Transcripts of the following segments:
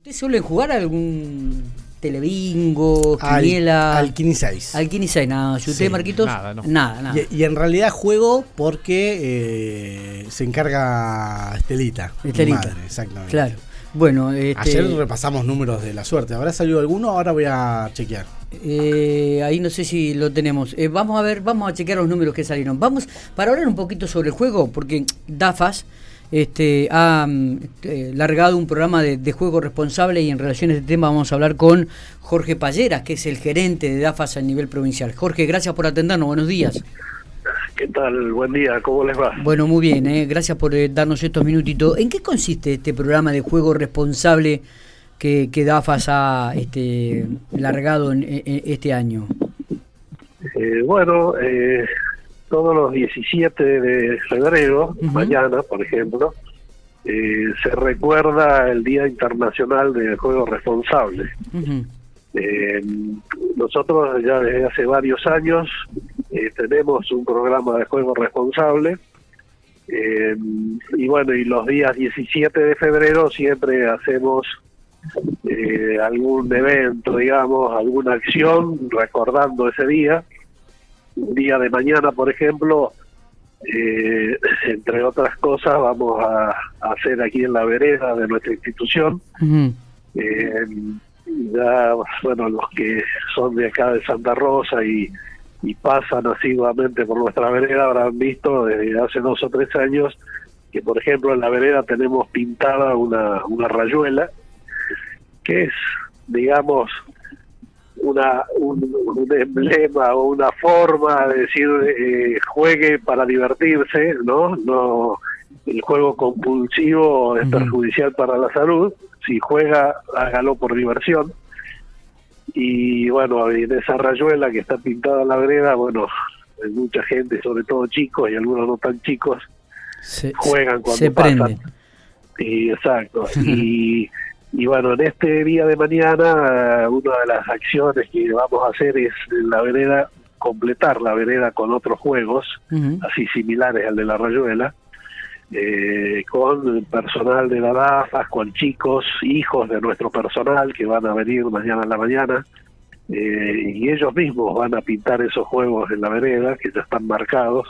¿Ustedes suelen jugar algún telebingo, Al, quiniela? al Kini 6. Al Kini 6, nada. ¿Y usted, Sí, Marquitos? nada, no. Nada, nada. Y, y en realidad juego porque eh, se encarga Estelita. mi Estelita. madre, exactamente. Claro. Bueno, este, Ayer repasamos números de la suerte. ¿Habrá salido alguno? Ahora voy a chequear. eh, ahí no sé si lo tenemos. Eh, vamos a ver, vamos a chequear los números que salieron. Vamos, para hablar un poquito sobre el juego, porque DAFAS este, ha mm, eh, largado un programa de, de juego responsable y en relación a este tema vamos a hablar con Jorge Palleras, que es el gerente de DAFAS a nivel provincial. Jorge, gracias por atendernos. Buenos días. ¿Qué tal? Buen día, ¿cómo les va? Bueno, muy bien, eh, gracias por eh, darnos estos minutitos. ¿En qué consiste este programa de juego responsable que, que DAFAS ha este, largado en, en- este año? Bueno, eh, todos los 17 de febrero, mañana, por ejemplo, eh, se recuerda el Día Internacional del Juego Responsable. Eh, nosotros ya desde hace varios años eh, tenemos un programa de juego responsable. y bueno, y los días 17 de febrero siempre hacemos eh, algún evento, digamos, alguna acción recordando ese día. Un día de mañana, por ejemplo, eh, entre otras cosas, vamos a, a hacer aquí en la vereda de nuestra institución. Eh, ya, bueno, los que son de acá de Santa Rosa y, y pasan asiduamente por nuestra vereda habrán visto desde hace dos o tres años que, por ejemplo, en la vereda tenemos pintada una, una rayuela que es, digamos, una un, un emblema o una forma de decir eh, juegue para divertirse, ¿no? No el juego compulsivo es perjudicial para la salud. Si juega, hágalo por diversión. Y bueno, en esa rayuela que está pintada en la vereda, bueno, hay mucha gente, sobre todo chicos y algunos no tan chicos, Se, juegan cuando se pasan. prenden. Y, exacto. y, y bueno, en este día de mañana, eh, una de las acciones que vamos a hacer es la vereda, completar la vereda con otros juegos, así similares al de la rayuela, eh, con personal de la DAFAS, con chicos, hijos de nuestro personal que van a venir mañana en la mañana, eh, y ellos mismos van a pintar esos juegos en la vereda, que ya están marcados.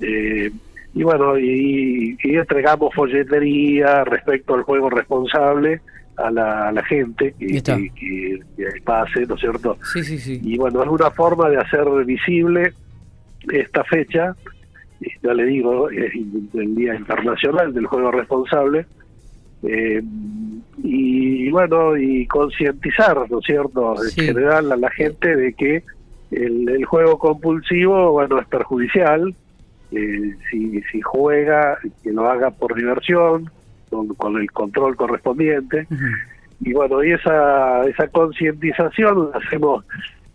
Eh, y bueno, y, y entregamos folletería respecto al juego responsable a la, a la gente que, que, que- que pase, ¿no es cierto? Sí, sí, sí. Y bueno, es una forma de hacer visible esta fecha, ya le digo, es el Día Internacional del Juego Responsable, eh, y bueno, y concientizar, ¿no es cierto?, en Sí. general a la gente de que el, el juego compulsivo, bueno, es perjudicial, eh, si, si juega, que lo haga por diversión, con, con el control correspondiente, y bueno, y esa, esa concientización la hacemos,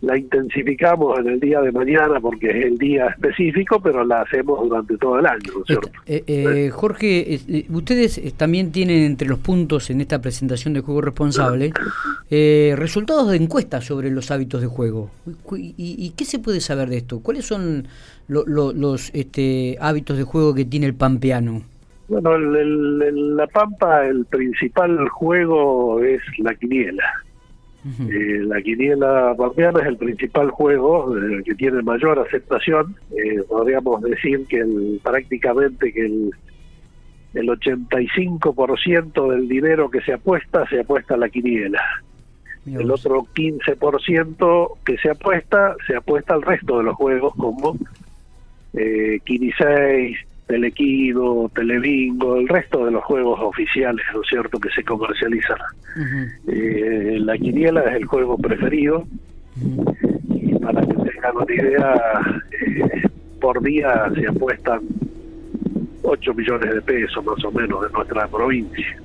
la intensificamos en el día de mañana porque es el día específico, pero la hacemos durante todo el año, ¿no es cierto? Eh, eh, Jorge, eh, eh, ustedes eh, también tienen entre los puntos en esta presentación de juego responsable eh, resultados de encuestas sobre los hábitos de juego. ¿Y, y qué se puede saber de esto? ¿Cuáles son lo- lo- los este, hábitos de juego que tiene el pampeano? Bueno, el, La Pampa, el principal juego es la quiniela. Eh, la quiniela pampeana es el principal juego eh, que tiene mayor aceptación. Eh, podríamos decir que el, prácticamente que el, el 85% del dinero que se apuesta se apuesta a la quiniela. El otro 15% que se apuesta se apuesta al resto de los juegos como eh, 15, Telequido, Telebingo, el resto de los juegos oficiales, ¿no es cierto?, que se comercializan. Eh, la quiniela es el juego preferido. Y para que tengan una idea, eh, por día se apuestan 8 millones de pesos más o menos de nuestra provincia.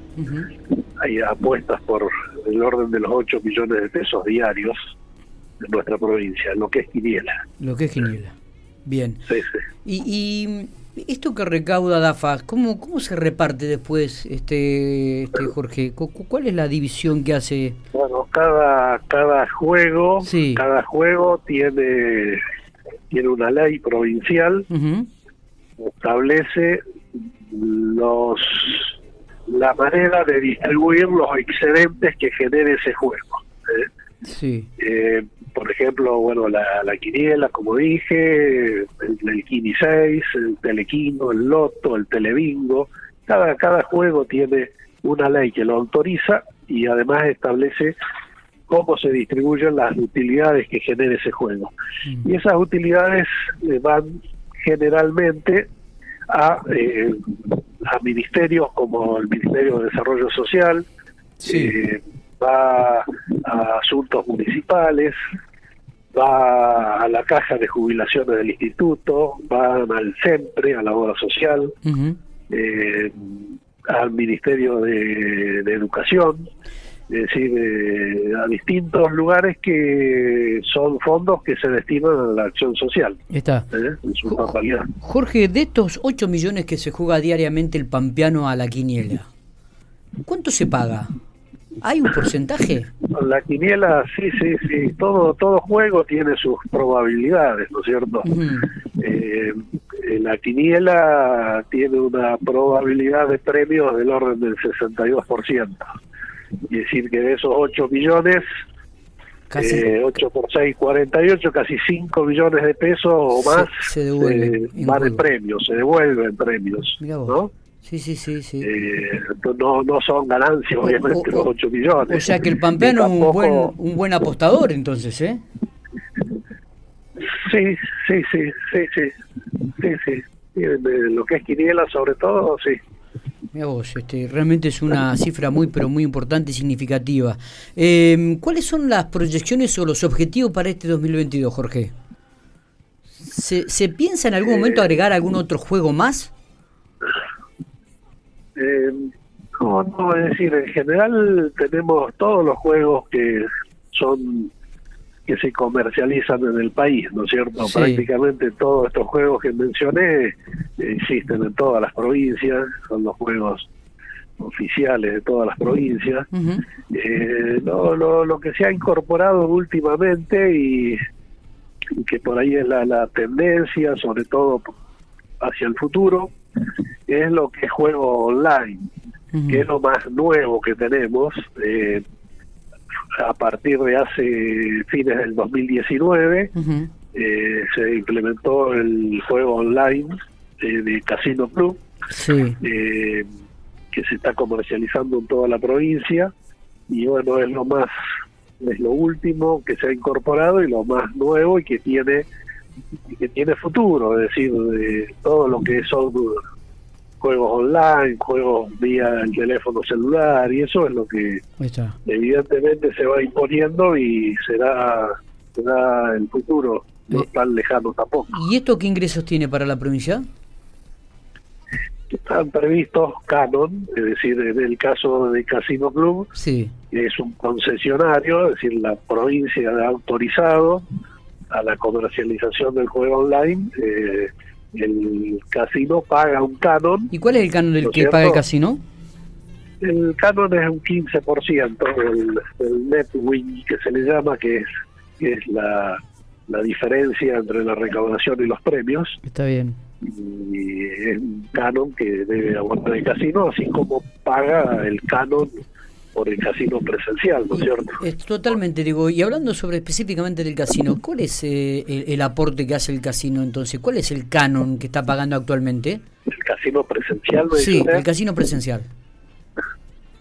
Hay apuestas por el orden de los 8 millones de pesos diarios de nuestra provincia, lo que es quiniela. Lo que es quiniela. Bien. Sí, sí. y... y esto que recauda DAFAS, ¿cómo, cómo se reparte después, este, este Jorge? Cu- cu- ¿Cuál es la división que hace? Bueno, cada cada juego, Sí. cada juego tiene tiene una ley provincial establece los la manera de distribuir los excedentes que genere ese juego. ¿eh? Sí. Eh, por ejemplo, bueno, la, la quiniela, como dije, el, el Kini 6, el Telequino, el Loto, el Telebingo. Cada, cada juego tiene una ley que lo autoriza y además establece cómo se distribuyen las utilidades que genere ese juego. Mm. Y esas utilidades eh, van generalmente a, eh, a ministerios como el Ministerio de Desarrollo Social, Sí. eh, va a asuntos municipales, va a la caja de jubilaciones del instituto, van al CEMPRE, a la obra social, eh, al Ministerio de, de Educación, es decir, eh, a distintos lugares que son fondos que se destinan a la acción social, Está. ¿eh? en su totalidad. Jorge, de estos 8 millones que se juega diariamente el pampeano a la quiniela, ¿cuánto se paga? ¿Hay un porcentaje? La quiniela, sí, sí, sí, todo, todo juego tiene sus probabilidades, ¿no es cierto? Eh, eh, la quiniela tiene una probabilidad de premios del orden del 62%. Y decir que de esos 8 millones, Casi eh, 8 por 6, 48, casi 5 millones de pesos o más se devuelven eh, van en premios, se devuelven premios. ¿no? Sí, sí, sí, sí. Eh, no, no son ganancias, obviamente, o- los o- 8 millones. O sea que el pampeano es un buen, un buen apostador entonces, ¿eh? Sí, sí, sí, sí, sí, sí, sí. Lo que es quiniela, sobre todo, sí. Mira vos, este, realmente es una cifra muy, pero muy importante y significativa. Eh, ¿Cuáles son las proyecciones o los objetivos para este 2022, Jorge? ¿Se, se piensa en algún momento agregar algún otro juego más? Eh, no, no, es decir, en general tenemos todos los juegos que son que se comercializan en el país, ¿no es cierto? Sí. Prácticamente todos estos juegos que mencioné eh, existen en todas las provincias, son los juegos oficiales de todas las provincias. Eh, lo, lo, lo que se ha incorporado últimamente y, y que por ahí es la, la tendencia, sobre todo hacia el futuro, es lo que es juego online, que es lo más nuevo que tenemos. eh, a partir de hace fines del 2019 Ujú. eh, se implementó el juego online eh, de Casino Club Sí. eh, que se está comercializando en toda la provincia y bueno es lo más es lo último que se ha incorporado y lo más nuevo y que tiene y que tiene futuro es decir de todo lo que son juegos online juegos vía el teléfono celular y eso es lo que evidentemente se va imponiendo y será será el futuro no Eh. tan lejano tampoco ¿Y esto qué ingresos tiene para la provincia? están previstos canon es decir en el caso de Casino Club Sí. es un concesionario, es decir, la provincia ha autorizado a la comercialización del juego online, eh, el casino paga un canon, ¿Y cuál es el canon del ¿No que paga el casino? el canon es un 15%, el, el net win que se le llama, que es, que es la, la diferencia entre la recaudación y los premios, Está bien. y es un canon que debe abonar el casino, así como paga el canon por el casino presencial, ¿no es cierto? Es totalmente, digo, y hablando sobre específicamente del casino, ¿cuál es eh, el, el aporte que hace el casino entonces? ¿Cuál es el canon que está pagando actualmente? El casino presencial, dice Sí, el casino presencial.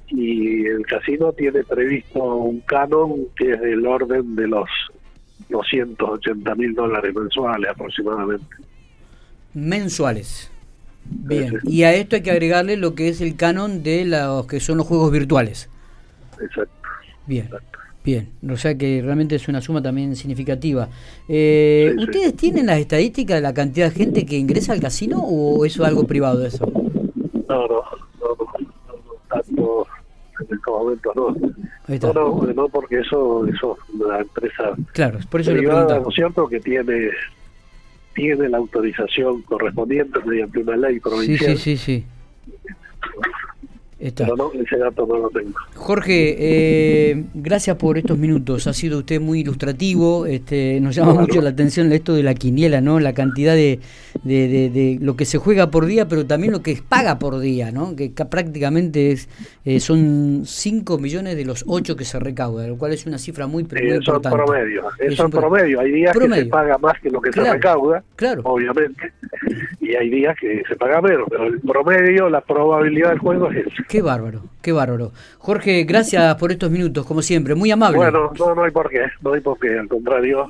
y el casino tiene previsto un canon que es del orden de los 280 mil dólares mensuales aproximadamente. Mensuales. Bien, y a esto hay que agregarle lo que es el canon de los que son los juegos virtuales. Exacto. Bien, bien. O sea que realmente es una suma también significativa. Eh, Sí, sí. ¿Ustedes tienen las estadísticas de la cantidad de gente que ingresa al casino o eso es algo privado eso? No, no, no, no, tanto en estos momentos no. No, no, no, porque eso, eso es una empresa Claro, por eso privada. ¿no es cierto?, que tiene tiene la autorización correspondiente mediante una ley Sí, provincial. sí, sí, sí. Pero no, ese dato no lo tengo. Jorge, eh, gracias por estos minutos. Ha sido usted muy ilustrativo. Este, nos llama mucho la atención esto de la quiniela, ¿no? La cantidad de, de, lo que se juega por día, pero también lo que paga por día, ¿no? Que prácticamente es, eh, son 5 millones de los 8 que se recauda, lo cual es una cifra muy, muy importante. Son promedio. Es son promedio. Hay días que se paga más que lo que se recauda, claro. obviamente, y hay días que se paga menos, pero el promedio, la probabilidad del juego es esa. Qué bárbaro, qué bárbaro. Jorge, gracias por estos minutos, como siempre, muy amable. Bueno, no, no hay por qué, no hay por qué, al contrario,